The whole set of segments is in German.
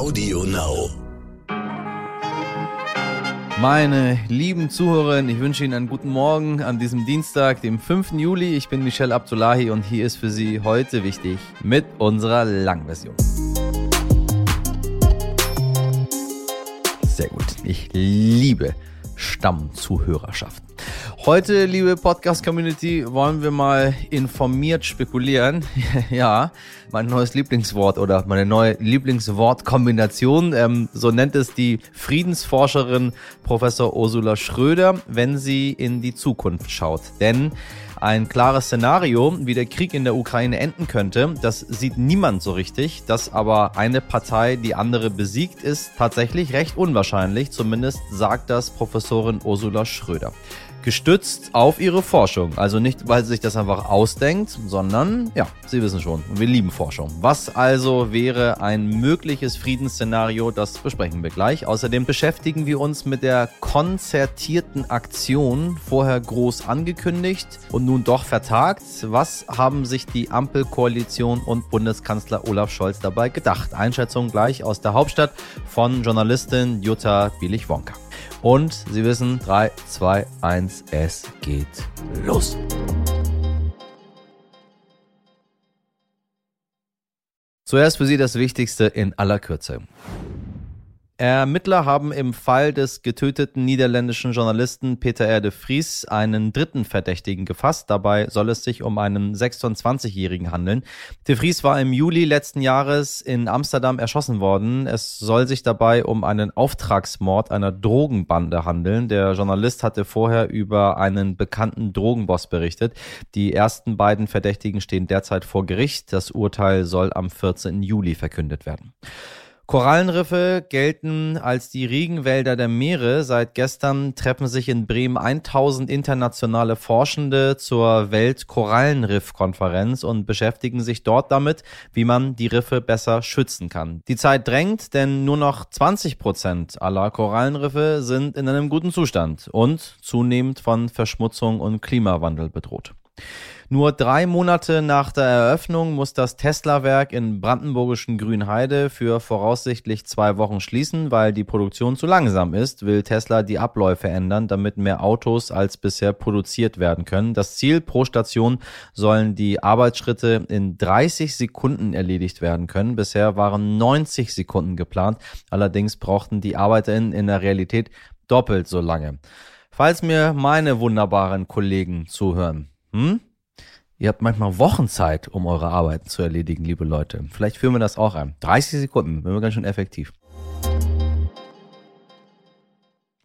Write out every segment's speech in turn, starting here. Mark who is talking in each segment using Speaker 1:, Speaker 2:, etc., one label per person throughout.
Speaker 1: Audio Now.
Speaker 2: Meine lieben Zuhörerinnen, ich wünsche Ihnen einen guten Morgen an diesem Dienstag, dem 5. Juli. Ich bin Michelle Abdullahi und hier ist für Sie heute wichtig mit unserer Langversion. Sehr gut. Ich liebe Stammzuhörerschaft. Heute, liebe Podcast-Community, wollen wir mal informiert spekulieren. ja, mein neues Lieblingswort oder meine neue Lieblingswortkombination. Ähm, so nennt es die Friedensforscherin Professor Ursula Schröder, wenn sie in die Zukunft schaut. Denn ein klares Szenario, wie der Krieg in der Ukraine enden könnte, das sieht niemand so richtig. Dass aber eine Partei die andere besiegt, ist tatsächlich recht unwahrscheinlich. Zumindest sagt das Professorin Ursula Schröder gestützt auf ihre Forschung. Also nicht, weil sie sich das einfach ausdenkt, sondern, ja, Sie wissen schon, wir lieben Forschung. Was also wäre ein mögliches Friedensszenario, das besprechen wir gleich. Außerdem beschäftigen wir uns mit der konzertierten Aktion, vorher groß angekündigt und nun doch vertagt. Was haben sich die Ampelkoalition und Bundeskanzler Olaf Scholz dabei gedacht? Einschätzung gleich aus der Hauptstadt von Journalistin Jutta Bielich-Wonka. Und Sie wissen, 3, 2, 1, es geht los. Zuerst für Sie das Wichtigste in aller Kürze. Ermittler haben im Fall des getöteten niederländischen Journalisten Peter R. de Vries einen dritten Verdächtigen gefasst. Dabei soll es sich um einen 26-Jährigen handeln. De Vries war im Juli letzten Jahres in Amsterdam erschossen worden. Es soll sich dabei um einen Auftragsmord einer Drogenbande handeln. Der Journalist hatte vorher über einen bekannten Drogenboss berichtet. Die ersten beiden Verdächtigen stehen derzeit vor Gericht. Das Urteil soll am 14. Juli verkündet werden. Korallenriffe gelten als die Regenwälder der Meere. Seit gestern treffen sich in Bremen 1000 internationale Forschende zur Weltkorallenriff-Konferenz und beschäftigen sich dort damit, wie man die Riffe besser schützen kann. Die Zeit drängt, denn nur noch 20 Prozent aller Korallenriffe sind in einem guten Zustand und zunehmend von Verschmutzung und Klimawandel bedroht. Nur drei Monate nach der Eröffnung muss das Tesla-Werk in brandenburgischen Grünheide für voraussichtlich zwei Wochen schließen, weil die Produktion zu langsam ist, will Tesla die Abläufe ändern, damit mehr Autos als bisher produziert werden können. Das Ziel pro Station sollen die Arbeitsschritte in 30 Sekunden erledigt werden können. Bisher waren 90 Sekunden geplant. Allerdings brauchten die ArbeiterInnen in der Realität doppelt so lange. Falls mir meine wunderbaren Kollegen zuhören, hm? Ihr habt manchmal Wochen Zeit, um eure Arbeiten zu erledigen, liebe Leute. Vielleicht führen wir das auch ein. 30 Sekunden, wenn wir ganz schön effektiv.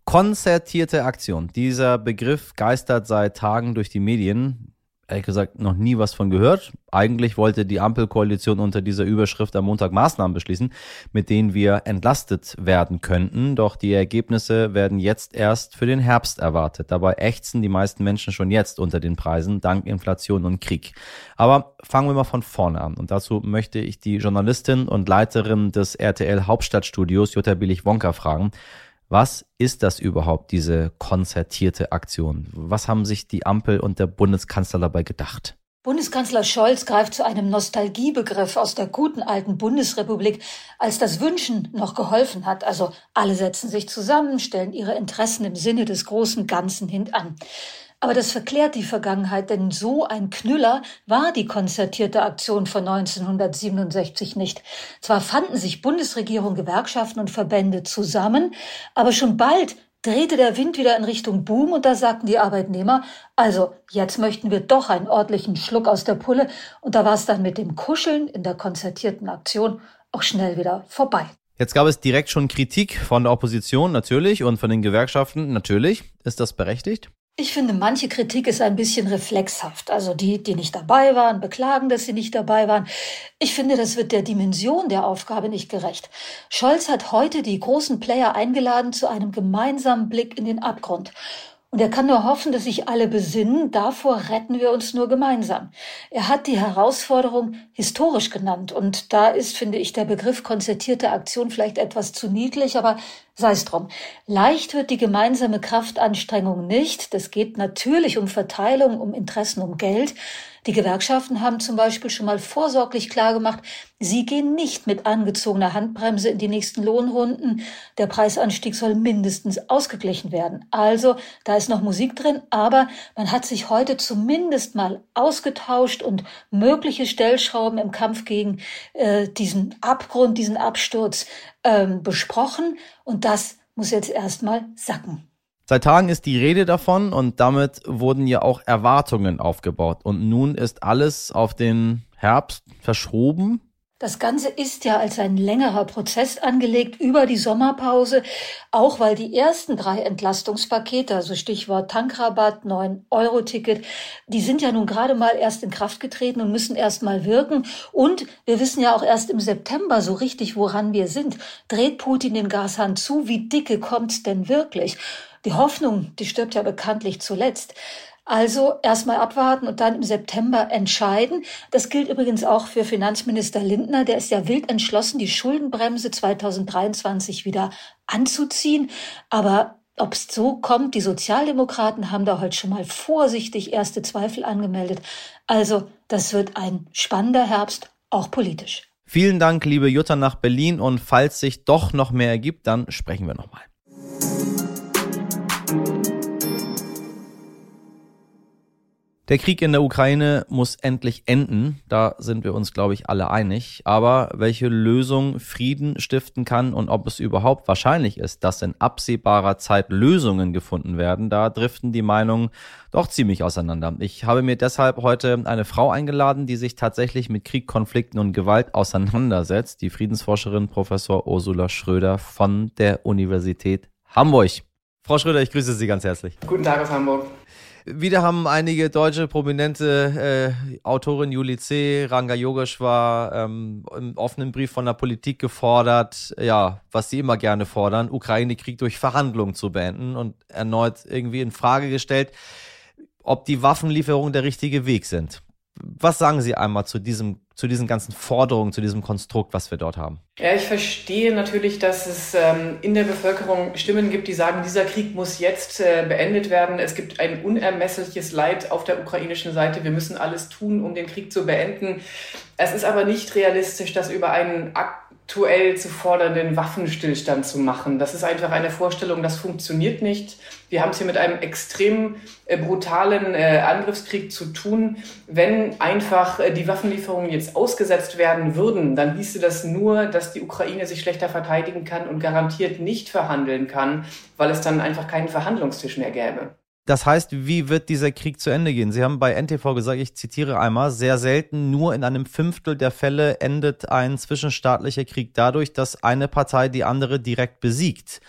Speaker 2: Konzertierte Aktion. Dieser Begriff geistert seit Tagen durch die Medien ehrlich gesagt noch nie was von gehört. Eigentlich wollte die Ampelkoalition unter dieser Überschrift am Montag Maßnahmen beschließen, mit denen wir entlastet werden könnten. Doch die Ergebnisse werden jetzt erst für den Herbst erwartet. Dabei ächzen die meisten Menschen schon jetzt unter den Preisen dank Inflation und Krieg. Aber fangen wir mal von vorne an. Und dazu möchte ich die Journalistin und Leiterin des RTL Hauptstadtstudios Jutta Billig-Wonka fragen. Was ist das überhaupt, diese konzertierte Aktion? Was haben sich die Ampel und der Bundeskanzler dabei gedacht?
Speaker 3: Bundeskanzler Scholz greift zu einem Nostalgiebegriff aus der guten alten Bundesrepublik, als das Wünschen noch geholfen hat. Also alle setzen sich zusammen, stellen ihre Interessen im Sinne des großen Ganzen hintan. Aber das verklärt die Vergangenheit, denn so ein Knüller war die konzertierte Aktion von 1967 nicht. Zwar fanden sich Bundesregierung, Gewerkschaften und Verbände zusammen, aber schon bald drehte der Wind wieder in Richtung Boom und da sagten die Arbeitnehmer, also jetzt möchten wir doch einen ordentlichen Schluck aus der Pulle und da war es dann mit dem Kuscheln in der konzertierten Aktion auch schnell wieder vorbei.
Speaker 2: Jetzt gab es direkt schon Kritik von der Opposition natürlich und von den Gewerkschaften natürlich. Ist das berechtigt?
Speaker 3: Ich finde, manche Kritik ist ein bisschen reflexhaft. Also die, die nicht dabei waren, beklagen, dass sie nicht dabei waren. Ich finde, das wird der Dimension der Aufgabe nicht gerecht. Scholz hat heute die großen Player eingeladen zu einem gemeinsamen Blick in den Abgrund. Und er kann nur hoffen, dass sich alle besinnen, davor retten wir uns nur gemeinsam. Er hat die Herausforderung historisch genannt. Und da ist, finde ich, der Begriff konzertierte Aktion vielleicht etwas zu niedlich, aber sei es drum. Leicht wird die gemeinsame Kraftanstrengung nicht. Das geht natürlich um Verteilung, um Interessen, um Geld. Die Gewerkschaften haben zum Beispiel schon mal vorsorglich klargemacht, sie gehen nicht mit angezogener Handbremse in die nächsten Lohnrunden. Der Preisanstieg soll mindestens ausgeglichen werden. Also, da ist noch Musik drin, aber man hat sich heute zumindest mal ausgetauscht und mögliche Stellschrauben im Kampf gegen äh, diesen Abgrund, diesen Absturz ähm, besprochen. Und das muss jetzt erstmal sacken.
Speaker 2: Seit Tagen ist die Rede davon und damit wurden ja auch Erwartungen aufgebaut. Und nun ist alles auf den Herbst verschoben.
Speaker 3: Das Ganze ist ja als ein längerer Prozess angelegt über die Sommerpause, auch weil die ersten drei Entlastungspakete, also Stichwort Tankrabatt, 9-Euro-Ticket, die sind ja nun gerade mal erst in Kraft getreten und müssen erst mal wirken. Und wir wissen ja auch erst im September so richtig, woran wir sind. Dreht Putin den Gashahn zu? Wie dicke kommt's denn wirklich? Die Hoffnung, die stirbt ja bekanntlich zuletzt. Also erstmal abwarten und dann im September entscheiden. Das gilt übrigens auch für Finanzminister Lindner. Der ist ja wild entschlossen, die Schuldenbremse 2023 wieder anzuziehen. Aber ob es so kommt, die Sozialdemokraten haben da heute schon mal vorsichtig erste Zweifel angemeldet. Also das wird ein spannender Herbst, auch politisch.
Speaker 2: Vielen Dank, liebe Jutta nach Berlin. Und falls sich doch noch mehr ergibt, dann sprechen wir nochmal. Der Krieg in der Ukraine muss endlich enden. Da sind wir uns, glaube ich, alle einig. Aber welche Lösung Frieden stiften kann und ob es überhaupt wahrscheinlich ist, dass in absehbarer Zeit Lösungen gefunden werden, da driften die Meinungen doch ziemlich auseinander. Ich habe mir deshalb heute eine Frau eingeladen, die sich tatsächlich mit Krieg, Konflikten und Gewalt auseinandersetzt. Die Friedensforscherin Professor Ursula Schröder von der Universität Hamburg. Frau Schröder, ich grüße Sie ganz herzlich.
Speaker 1: Guten Tag aus Hamburg.
Speaker 2: Wieder haben einige deutsche prominente äh, Autorin Juli C., Ranga Yogeshwar ähm, im offenen Brief von der Politik gefordert, ja, was sie immer gerne fordern, Ukraine-Krieg durch Verhandlungen zu beenden und erneut irgendwie in Frage gestellt, ob die Waffenlieferungen der richtige Weg sind. Was sagen Sie einmal zu diesem, zu diesen ganzen Forderungen, zu diesem Konstrukt, was wir dort haben?
Speaker 1: Ja, ich verstehe natürlich, dass es ähm, in der Bevölkerung Stimmen gibt, die sagen, dieser Krieg muss jetzt äh, beendet werden. Es gibt ein unermessliches Leid auf der ukrainischen Seite. Wir müssen alles tun, um den Krieg zu beenden. Es ist aber nicht realistisch, das über einen Akt aktuell zu fordernden Waffenstillstand zu machen. Das ist einfach eine Vorstellung, das funktioniert nicht. Wir haben es hier mit einem extrem äh, brutalen äh, Angriffskrieg zu tun. Wenn einfach äh, die Waffenlieferungen jetzt ausgesetzt werden würden, dann hieße das nur, dass die Ukraine sich schlechter verteidigen kann und garantiert nicht verhandeln kann, weil es dann einfach keinen Verhandlungstisch mehr gäbe.
Speaker 2: Das heißt, wie wird dieser Krieg zu Ende gehen? Sie haben bei NTV gesagt, ich zitiere einmal, sehr selten, nur in einem Fünftel der Fälle endet ein zwischenstaatlicher Krieg dadurch, dass eine Partei die andere direkt besiegt.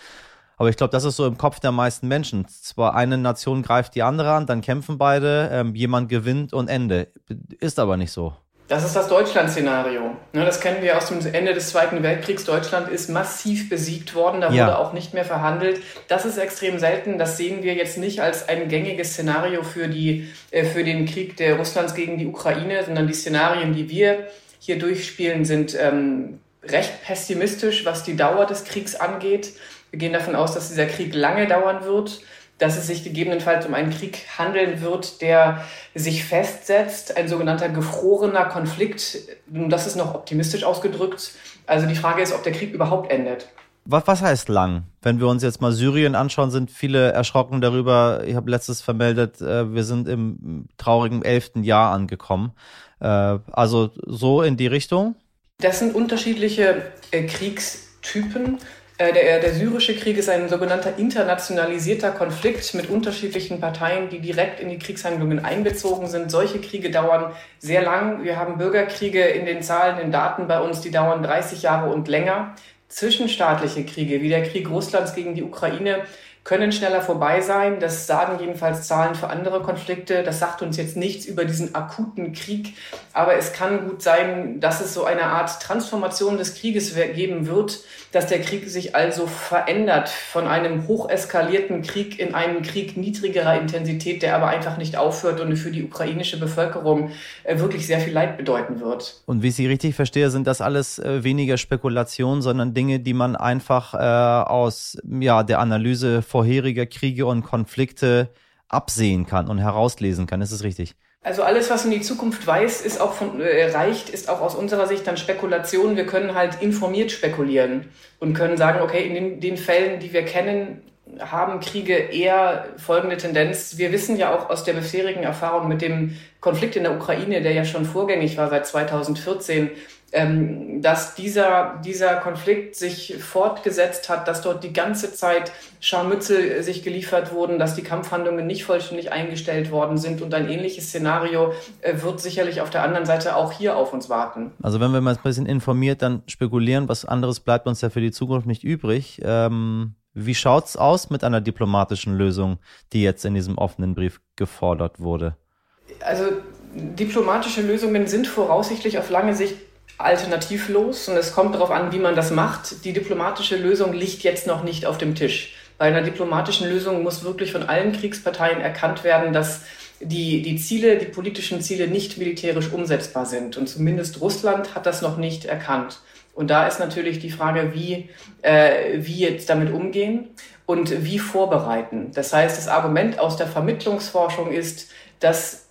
Speaker 2: Aber ich glaube, das ist so im Kopf der meisten Menschen. Zwar eine Nation greift die andere an, dann kämpfen beide, ähm, jemand gewinnt und Ende. Ist aber nicht so.
Speaker 1: Das ist das Deutschland-Szenario. Ne, das kennen wir aus dem Ende des Zweiten Weltkriegs. Deutschland ist massiv besiegt worden, da ja. wurde auch nicht mehr verhandelt. Das ist extrem selten. Das sehen wir jetzt nicht als ein gängiges Szenario für, die, äh, für den Krieg der Russlands gegen die Ukraine, sondern die Szenarien, die wir hier durchspielen, sind ähm, recht pessimistisch, was die Dauer des Kriegs angeht. Wir gehen davon aus, dass dieser Krieg lange dauern wird dass es sich gegebenenfalls um einen Krieg handeln wird, der sich festsetzt, ein sogenannter gefrorener Konflikt. Das ist noch optimistisch ausgedrückt. Also die Frage ist, ob der Krieg überhaupt endet.
Speaker 2: Was, was heißt lang? Wenn wir uns jetzt mal Syrien anschauen, sind viele erschrocken darüber. Ich habe letztes vermeldet, äh, wir sind im traurigen elften Jahr angekommen. Äh, also so in die Richtung?
Speaker 1: Das sind unterschiedliche äh, Kriegstypen. Äh, der, der syrische Krieg ist ein sogenannter internationalisierter Konflikt mit unterschiedlichen Parteien, die direkt in die Kriegshandlungen einbezogen sind. Solche Kriege dauern sehr lang. Wir haben Bürgerkriege in den Zahlen, in Daten bei uns, die dauern 30 Jahre und länger. Zwischenstaatliche Kriege, wie der Krieg Russlands gegen die Ukraine, können schneller vorbei sein. Das sagen jedenfalls Zahlen für andere Konflikte. Das sagt uns jetzt nichts über diesen akuten Krieg. Aber es kann gut sein, dass es so eine Art Transformation des Krieges geben wird, dass der Krieg sich also verändert von einem hocheskalierten Krieg in einen Krieg niedrigerer Intensität, der aber einfach nicht aufhört und für die ukrainische Bevölkerung äh, wirklich sehr viel Leid bedeuten wird.
Speaker 2: Und wie ich Sie richtig verstehe, sind das alles äh, weniger Spekulationen, sondern Dinge, die man einfach äh, aus ja, der Analyse vorheriger Kriege und Konflikte absehen kann und herauslesen kann. Ist es richtig?
Speaker 1: Also alles, was in die Zukunft weiß, ist auch von, äh, reicht, ist auch aus unserer Sicht dann Spekulation. Wir können halt informiert spekulieren und können sagen, okay, in den, den Fällen, die wir kennen, haben Kriege eher folgende Tendenz. Wir wissen ja auch aus der bisherigen Erfahrung mit dem Konflikt in der Ukraine, der ja schon vorgängig war seit 2014, ähm, dass dieser, dieser Konflikt sich fortgesetzt hat, dass dort die ganze Zeit Scharmützel sich geliefert wurden, dass die Kampfhandlungen nicht vollständig eingestellt worden sind und ein ähnliches Szenario äh, wird sicherlich auf der anderen Seite auch hier auf uns warten.
Speaker 2: Also wenn wir mal ein bisschen informiert dann spekulieren, was anderes bleibt uns ja für die Zukunft nicht übrig. Ähm, wie schaut's aus mit einer diplomatischen Lösung, die jetzt in diesem offenen Brief gefordert wurde?
Speaker 1: Also diplomatische Lösungen sind voraussichtlich auf lange Sicht alternativlos und es kommt darauf an, wie man das macht. Die diplomatische Lösung liegt jetzt noch nicht auf dem Tisch. Bei einer diplomatischen Lösung muss wirklich von allen Kriegsparteien erkannt werden, dass die, die Ziele, die politischen Ziele nicht militärisch umsetzbar sind. Und zumindest Russland hat das noch nicht erkannt. Und da ist natürlich die Frage, wie, äh, wie jetzt damit umgehen und wie vorbereiten. Das heißt, das Argument aus der Vermittlungsforschung ist, dass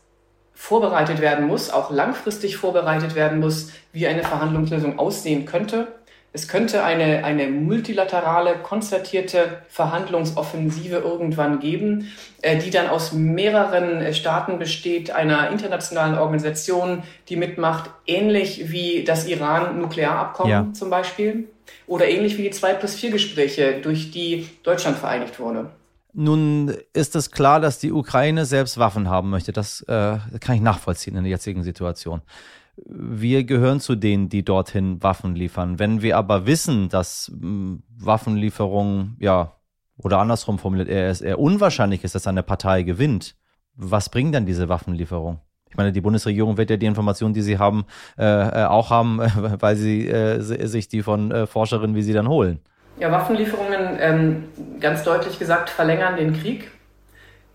Speaker 1: vorbereitet werden muss, auch langfristig vorbereitet werden muss, wie eine Verhandlungslösung aussehen könnte. Es könnte eine, eine multilaterale, konzertierte Verhandlungsoffensive irgendwann geben, äh, die dann aus mehreren äh, Staaten besteht, einer internationalen Organisation, die mitmacht, ähnlich wie das Iran-Nuklearabkommen ja. zum Beispiel oder ähnlich wie die 2 plus 4 Gespräche, durch die Deutschland vereinigt wurde.
Speaker 2: Nun ist es klar, dass die Ukraine selbst Waffen haben möchte. Das äh, kann ich nachvollziehen in der jetzigen Situation. Wir gehören zu denen, die dorthin Waffen liefern. Wenn wir aber wissen, dass hm, Waffenlieferungen, ja, oder andersrum formuliert, eher, eher unwahrscheinlich ist, dass eine Partei gewinnt, was bringen dann diese Waffenlieferungen? Ich meine, die Bundesregierung wird ja die Informationen, die sie haben, äh, äh auch haben, weil sie äh, sich die von äh, Forscherinnen wie sie dann holen.
Speaker 1: Ja, Waffenlieferungen, ähm, ganz deutlich gesagt, verlängern den Krieg.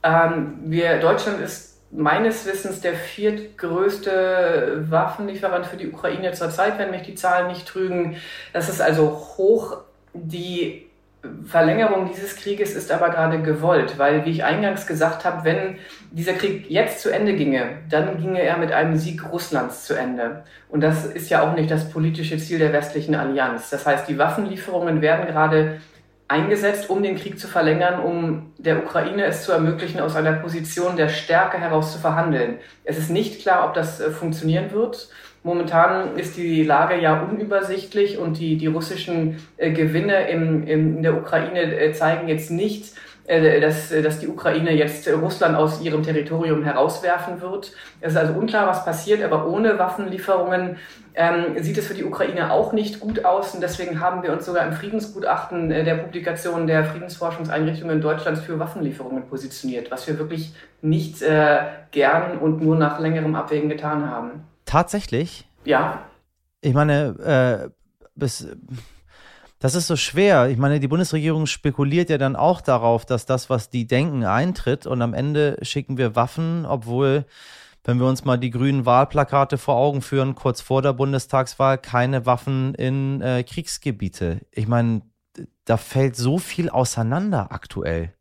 Speaker 1: Ähm, wir, Deutschland ist meines Wissens der viertgrößte Waffenlieferant für die Ukraine zurzeit, wenn mich die Zahlen nicht trügen. Das ist also hoch. Die Verlängerung dieses Krieges ist aber gerade gewollt, weil, wie ich eingangs gesagt habe, wenn dieser Krieg jetzt zu Ende ginge, dann ginge er mit einem Sieg Russlands zu Ende. Und das ist ja auch nicht das politische Ziel der westlichen Allianz. Das heißt, die Waffenlieferungen werden gerade eingesetzt, um den Krieg zu verlängern, um der Ukraine es zu ermöglichen, aus einer Position der Stärke heraus zu verhandeln. Es ist nicht klar, ob das äh, funktionieren wird. Momentan ist die Lage ja unübersichtlich und die, die russischen äh, Gewinne im, im, in der Ukraine äh, zeigen jetzt nicht, äh, dass, dass die Ukraine jetzt Russland aus ihrem Territorium herauswerfen wird. Es ist also unklar, was passiert, aber ohne Waffenlieferungen ähm, sieht es für die Ukraine auch nicht gut aus. Und deswegen haben wir uns sogar im Friedensgutachten äh, der Publikation der Friedensforschungseinrichtungen Deutschlands für Waffenlieferungen positioniert, was wir wirklich nicht äh, gern und nur nach längerem Abwägen getan haben.
Speaker 2: Tatsächlich?
Speaker 1: Ja.
Speaker 2: Ich meine, äh, bis, das ist so schwer. Ich meine, die Bundesregierung spekuliert ja dann auch darauf, dass das, was die denken, eintritt. Und am Ende schicken wir Waffen, obwohl, wenn wir uns mal die grünen Wahlplakate vor Augen führen, kurz vor der Bundestagswahl, keine Waffen in äh, Kriegsgebiete. Ich meine, da fällt so viel auseinander aktuell.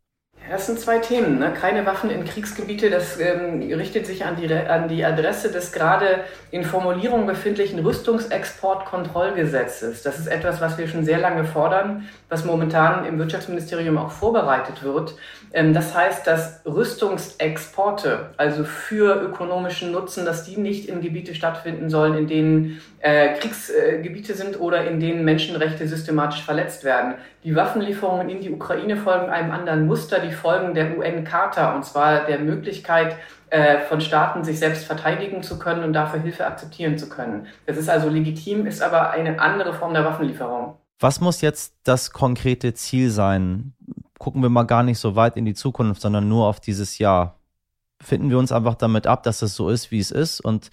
Speaker 1: Das sind zwei Themen. Ne? Keine Waffen in Kriegsgebiete, das ähm, richtet sich an die, an die Adresse des gerade in Formulierung befindlichen Rüstungsexportkontrollgesetzes. Das ist etwas, was wir schon sehr lange fordern, was momentan im Wirtschaftsministerium auch vorbereitet wird. Ähm, das heißt, dass Rüstungsexporte, also für ökonomischen Nutzen, dass die nicht in Gebiete stattfinden sollen, in denen äh, Kriegsgebiete sind oder in denen Menschenrechte systematisch verletzt werden. Die Waffenlieferungen in die Ukraine folgen einem anderen Muster, die folgen der UN-Charta, und zwar der Möglichkeit, äh, von Staaten sich selbst verteidigen zu können und dafür Hilfe akzeptieren zu können. Das ist also legitim, ist aber eine andere Form der Waffenlieferung.
Speaker 2: Was muss jetzt das konkrete Ziel sein? Gucken wir mal gar nicht so weit in die Zukunft, sondern nur auf dieses Jahr. Finden wir uns einfach damit ab, dass es so ist, wie es ist und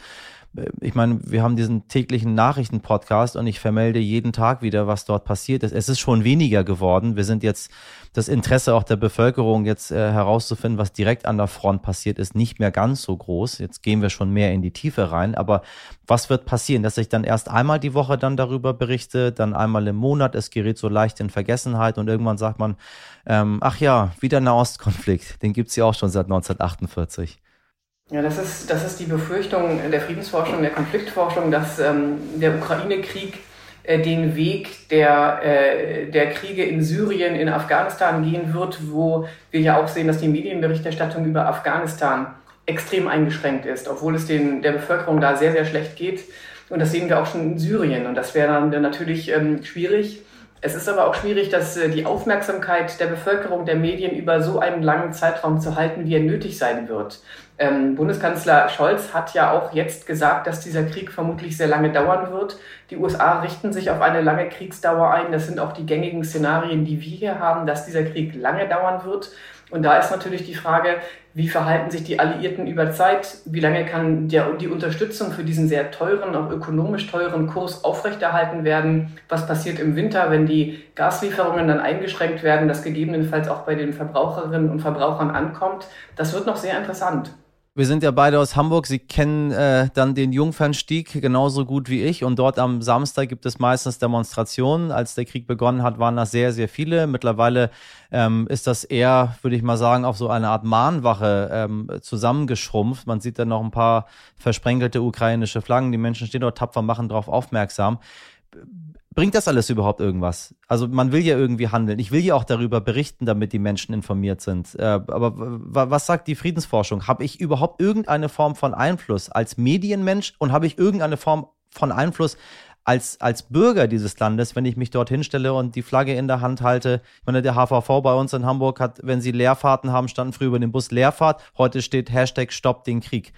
Speaker 2: ich meine, wir haben diesen täglichen Nachrichten-Podcast und ich vermelde jeden Tag wieder, was dort passiert ist. Es ist schon weniger geworden. Wir sind jetzt das Interesse auch der Bevölkerung jetzt äh, herauszufinden, was direkt an der Front passiert ist, nicht mehr ganz so groß. Jetzt gehen wir schon mehr in die Tiefe rein. Aber was wird passieren, dass ich dann erst einmal die Woche dann darüber berichte, dann einmal im Monat, es gerät so leicht in Vergessenheit und irgendwann sagt man, ähm, ach ja, wieder Nahostkonflikt, den gibt's ja auch schon seit 1948.
Speaker 1: Ja, das ist, das ist die Befürchtung der Friedensforschung, der Konfliktforschung, dass ähm, der Ukraine-Krieg äh, den Weg der, äh, der Kriege in Syrien, in Afghanistan gehen wird, wo wir ja auch sehen, dass die Medienberichterstattung über Afghanistan extrem eingeschränkt ist, obwohl es den, der Bevölkerung da sehr, sehr schlecht geht. Und das sehen wir auch schon in Syrien. Und das wäre dann natürlich ähm, schwierig. Es ist aber auch schwierig, dass äh, die Aufmerksamkeit der Bevölkerung, der Medien über so einen langen Zeitraum zu halten, wie er nötig sein wird. Ähm, Bundeskanzler Scholz hat ja auch jetzt gesagt, dass dieser Krieg vermutlich sehr lange dauern wird. Die USA richten sich auf eine lange Kriegsdauer ein. Das sind auch die gängigen Szenarien, die wir hier haben, dass dieser Krieg lange dauern wird. Und da ist natürlich die Frage, wie verhalten sich die Alliierten über Zeit? Wie lange kann der, die Unterstützung für diesen sehr teuren, auch ökonomisch teuren Kurs aufrechterhalten werden? Was passiert im Winter, wenn die Gaslieferungen dann eingeschränkt werden, das gegebenenfalls auch bei den Verbraucherinnen und Verbrauchern ankommt? Das wird noch sehr interessant.
Speaker 2: Wir sind ja beide aus Hamburg. Sie kennen äh, dann den Jungfernstieg genauso gut wie ich. Und dort am Samstag gibt es meistens Demonstrationen. Als der Krieg begonnen hat, waren das sehr, sehr viele. Mittlerweile ähm, ist das eher, würde ich mal sagen, auf so eine Art Mahnwache ähm, zusammengeschrumpft. Man sieht dann noch ein paar versprenkelte ukrainische Flaggen. Die Menschen stehen dort tapfer, machen darauf aufmerksam bringt das alles überhaupt irgendwas? Also man will ja irgendwie handeln. Ich will ja auch darüber berichten, damit die Menschen informiert sind. Äh, aber was sagt die Friedensforschung? Habe ich überhaupt irgendeine Form von Einfluss als Medienmensch und habe ich irgendeine Form von Einfluss als, als Bürger dieses Landes, wenn ich mich dort hinstelle und die Flagge in der Hand halte? Ich meine, der HVV bei uns in Hamburg hat, wenn sie Leerfahrten haben, standen früher über dem Bus Leerfahrt. Heute steht Hashtag Stopp den Krieg.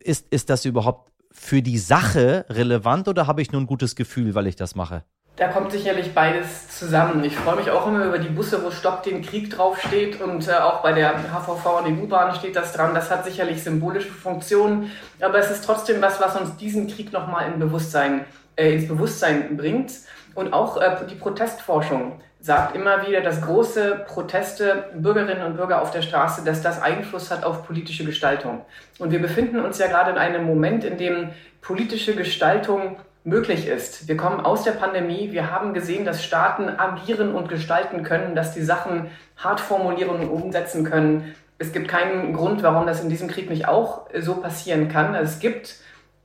Speaker 2: Ist, ist das überhaupt für die Sache relevant oder habe ich nur ein gutes Gefühl, weil ich das mache?
Speaker 1: Da kommt sicherlich beides zusammen. Ich freue mich auch immer über die Busse, wo Stopp den Krieg draufsteht und äh, auch bei der HVV und den U-Bahnen steht das dran. Das hat sicherlich symbolische Funktionen, aber es ist trotzdem was, was uns diesen Krieg nochmal in Bewusstsein, äh, ins Bewusstsein bringt. Und auch äh, die Protestforschung sagt immer wieder, dass große Proteste, Bürgerinnen und Bürger auf der Straße, dass das Einfluss hat auf politische Gestaltung. Und wir befinden uns ja gerade in einem Moment, in dem politische Gestaltung möglich ist. Wir kommen aus der Pandemie. Wir haben gesehen, dass Staaten agieren und gestalten können, dass die Sachen hart formulieren und umsetzen können. Es gibt keinen Grund, warum das in diesem Krieg nicht auch so passieren kann. Es gibt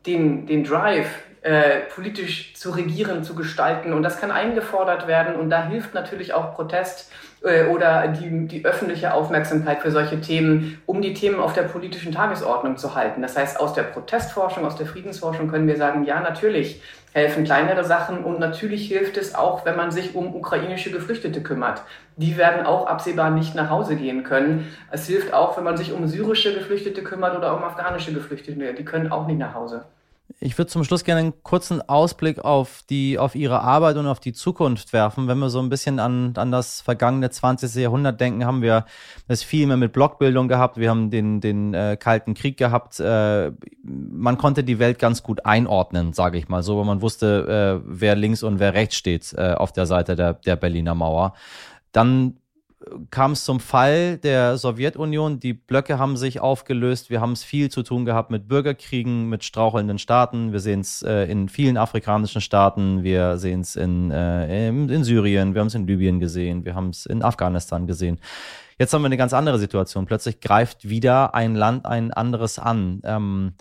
Speaker 1: den, den Drive, äh, politisch zu regieren, zu gestalten. Und das kann eingefordert werden. Und da hilft natürlich auch Protest oder die, die öffentliche Aufmerksamkeit für solche Themen, um die Themen auf der politischen Tagesordnung zu halten. Das heißt, aus der Protestforschung, aus der Friedensforschung können wir sagen, ja, natürlich helfen kleinere Sachen und natürlich hilft es auch, wenn man sich um ukrainische Geflüchtete kümmert. Die werden auch absehbar nicht nach Hause gehen können. Es hilft auch, wenn man sich um syrische Geflüchtete kümmert oder um afghanische Geflüchtete. Die können auch nicht nach Hause.
Speaker 2: Ich würde zum Schluss gerne einen kurzen Ausblick auf die, auf Ihre Arbeit und auf die Zukunft werfen. Wenn wir so ein bisschen an, an das vergangene 20. Jahrhundert denken, haben wir es viel mehr mit Blockbildung gehabt. Wir haben den, den äh, Kalten Krieg gehabt. Äh, man konnte die Welt ganz gut einordnen, sage ich mal so, weil man wusste, äh, wer links und wer rechts steht äh, auf der Seite der, der Berliner Mauer. Dann kam es zum Fall der Sowjetunion. Die Blöcke haben sich aufgelöst. Wir haben es viel zu tun gehabt mit Bürgerkriegen, mit strauchelnden Staaten. Wir sehen es äh, in vielen afrikanischen Staaten. Wir sehen es in, äh, in, Syrien. Wir haben es in Libyen gesehen. Wir haben es in Afghanistan gesehen. Jetzt haben wir eine ganz andere Situation. Plötzlich greift wieder ein Land ein anderes an. Ähm,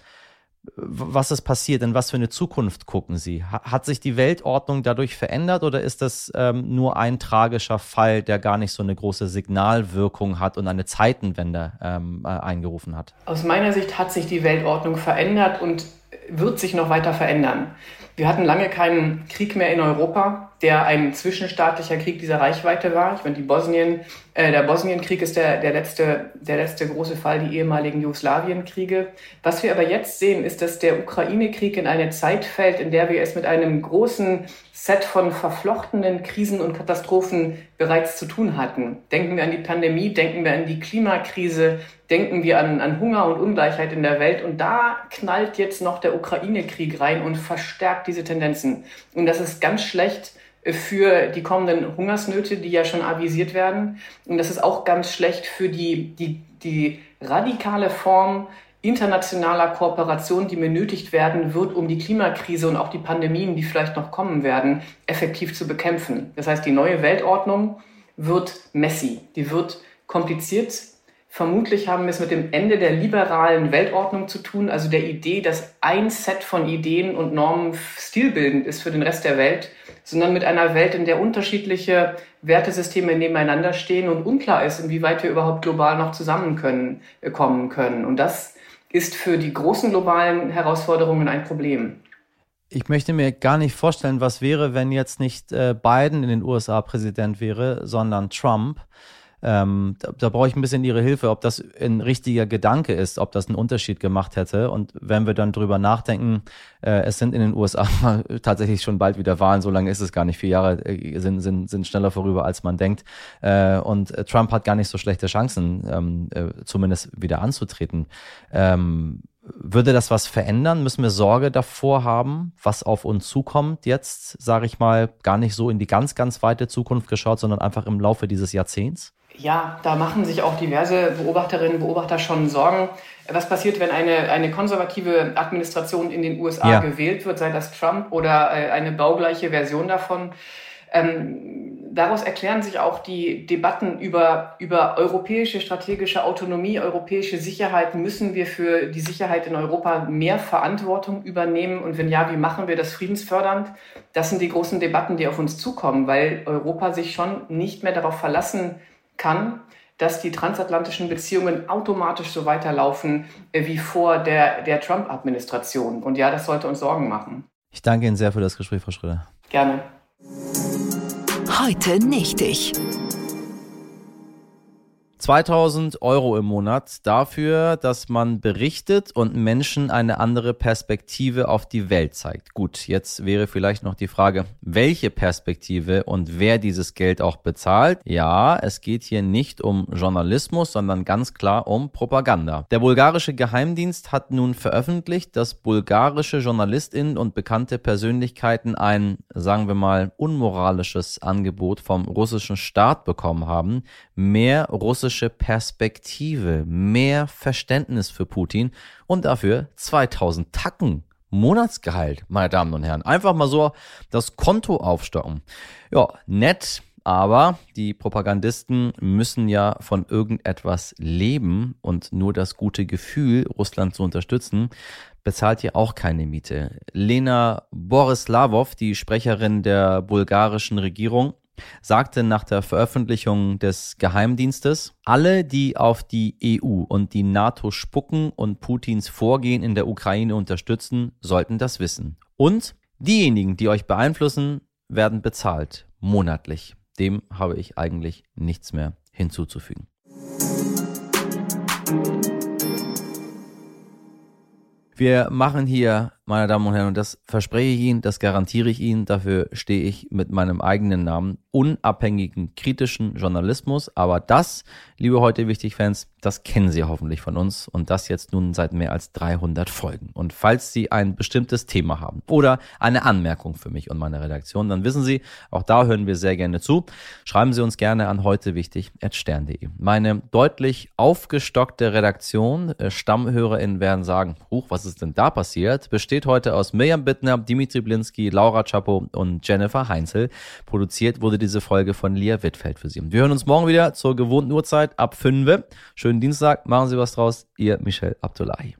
Speaker 2: was ist passiert, in was für eine Zukunft gucken Sie? Hat sich die Weltordnung dadurch verändert oder ist das ähm, nur ein tragischer Fall, der gar nicht so eine große Signalwirkung hat und eine Zeitenwende ähm, äh, eingerufen hat?
Speaker 1: Aus meiner Sicht hat sich die Weltordnung verändert und wird sich noch weiter verändern. Wir hatten lange keinen Krieg mehr in Europa, der ein zwischenstaatlicher Krieg dieser Reichweite war. Ich meine, die Bosnien, äh, der Bosnienkrieg ist der, der, letzte, der letzte große Fall, die ehemaligen Jugoslawienkriege. Was wir aber jetzt sehen, ist, dass der Ukraine-Krieg in eine Zeit fällt, in der wir es mit einem großen Set von verflochtenen Krisen und Katastrophen bereits zu tun hatten. Denken wir an die Pandemie, denken wir an die Klimakrise, denken wir an, an Hunger und Ungleichheit in der Welt. Und da knallt jetzt noch der Ukraine-Krieg rein und verstärkt diese Tendenzen. Und das ist ganz schlecht für die kommenden Hungersnöte, die ja schon avisiert werden. Und das ist auch ganz schlecht für die, die, die radikale Form internationaler Kooperation, die benötigt werden wird, um die Klimakrise und auch die Pandemien, die vielleicht noch kommen werden, effektiv zu bekämpfen. Das heißt, die neue Weltordnung wird messy, die wird kompliziert, Vermutlich haben wir es mit dem Ende der liberalen Weltordnung zu tun, also der Idee, dass ein Set von Ideen und Normen stilbildend ist für den Rest der Welt, sondern mit einer Welt, in der unterschiedliche Wertesysteme nebeneinander stehen und unklar ist, inwieweit wir überhaupt global noch zusammen können, äh, kommen können. Und das ist für die großen globalen Herausforderungen ein Problem.
Speaker 2: Ich möchte mir gar nicht vorstellen, was wäre, wenn jetzt nicht äh, Biden in den USA Präsident wäre, sondern Trump. Ähm, da, da brauche ich ein bisschen Ihre Hilfe, ob das ein richtiger Gedanke ist, ob das einen Unterschied gemacht hätte. Und wenn wir dann drüber nachdenken, äh, es sind in den USA tatsächlich schon bald wieder Wahlen, so lange ist es gar nicht. Vier Jahre äh, sind, sind, sind schneller vorüber, als man denkt. Äh, und Trump hat gar nicht so schlechte Chancen, ähm, äh, zumindest wieder anzutreten. Ähm, würde das was verändern? Müssen wir Sorge davor haben, was auf uns zukommt jetzt, sage ich mal, gar nicht so in die ganz, ganz weite Zukunft geschaut, sondern einfach im Laufe dieses Jahrzehnts?
Speaker 1: Ja, da machen sich auch diverse Beobachterinnen und Beobachter schon Sorgen. Was passiert, wenn eine, eine konservative Administration in den USA ja. gewählt wird, sei das Trump oder äh, eine baugleiche Version davon? Ähm, daraus erklären sich auch die Debatten über, über europäische strategische Autonomie, europäische Sicherheit. Müssen wir für die Sicherheit in Europa mehr Verantwortung übernehmen? Und wenn ja, wie machen wir das friedensfördernd? Das sind die großen Debatten, die auf uns zukommen, weil Europa sich schon nicht mehr darauf verlassen kann, dass die transatlantischen Beziehungen automatisch so weiterlaufen äh, wie vor der, der Trump-Administration. Und ja, das sollte uns Sorgen machen.
Speaker 2: Ich danke Ihnen sehr für das Gespräch, Frau Schröder.
Speaker 1: Gerne.
Speaker 4: Heute nicht ich.
Speaker 2: 2000 Euro im Monat dafür, dass man berichtet und Menschen eine andere Perspektive auf die Welt zeigt. Gut, jetzt wäre vielleicht noch die Frage, welche Perspektive und wer dieses Geld auch bezahlt. Ja, es geht hier nicht um Journalismus, sondern ganz klar um Propaganda. Der bulgarische Geheimdienst hat nun veröffentlicht, dass bulgarische Journalistinnen und bekannte Persönlichkeiten ein, sagen wir mal, unmoralisches Angebot vom russischen Staat bekommen haben, mehr russische russische Perspektive, mehr Verständnis für Putin und dafür 2000 Tacken Monatsgehalt, meine Damen und Herren. Einfach mal so das Konto aufstocken. Ja, nett, aber die Propagandisten müssen ja von irgendetwas leben und nur das gute Gefühl, Russland zu unterstützen, bezahlt ja auch keine Miete. Lena Borislavov, die Sprecherin der bulgarischen Regierung, sagte nach der Veröffentlichung des Geheimdienstes, alle, die auf die EU und die NATO spucken und Putins Vorgehen in der Ukraine unterstützen, sollten das wissen. Und diejenigen, die euch beeinflussen, werden bezahlt, monatlich. Dem habe ich eigentlich nichts mehr hinzuzufügen. Wir machen hier meine Damen und Herren, und das verspreche ich Ihnen, das garantiere ich Ihnen, dafür stehe ich mit meinem eigenen Namen, unabhängigen, kritischen Journalismus. Aber das, liebe heute wichtig Fans, das kennen Sie hoffentlich von uns und das jetzt nun seit mehr als 300 Folgen. Und falls Sie ein bestimmtes Thema haben oder eine Anmerkung für mich und meine Redaktion, dann wissen Sie, auch da hören wir sehr gerne zu. Schreiben Sie uns gerne an heute. Meine deutlich aufgestockte Redaktion, äh, StammhörerInnen werden sagen, huch, was ist denn da passiert, besteht besteht heute aus Mirjam Bittner, Dimitri Blinski, Laura Chapo und Jennifer Heinzel. Produziert wurde diese Folge von Lia Wittfeld für Sie. Wir hören uns morgen wieder zur gewohnten Uhrzeit ab 5. Schönen Dienstag, machen Sie was draus. Ihr Michel Abdullahi.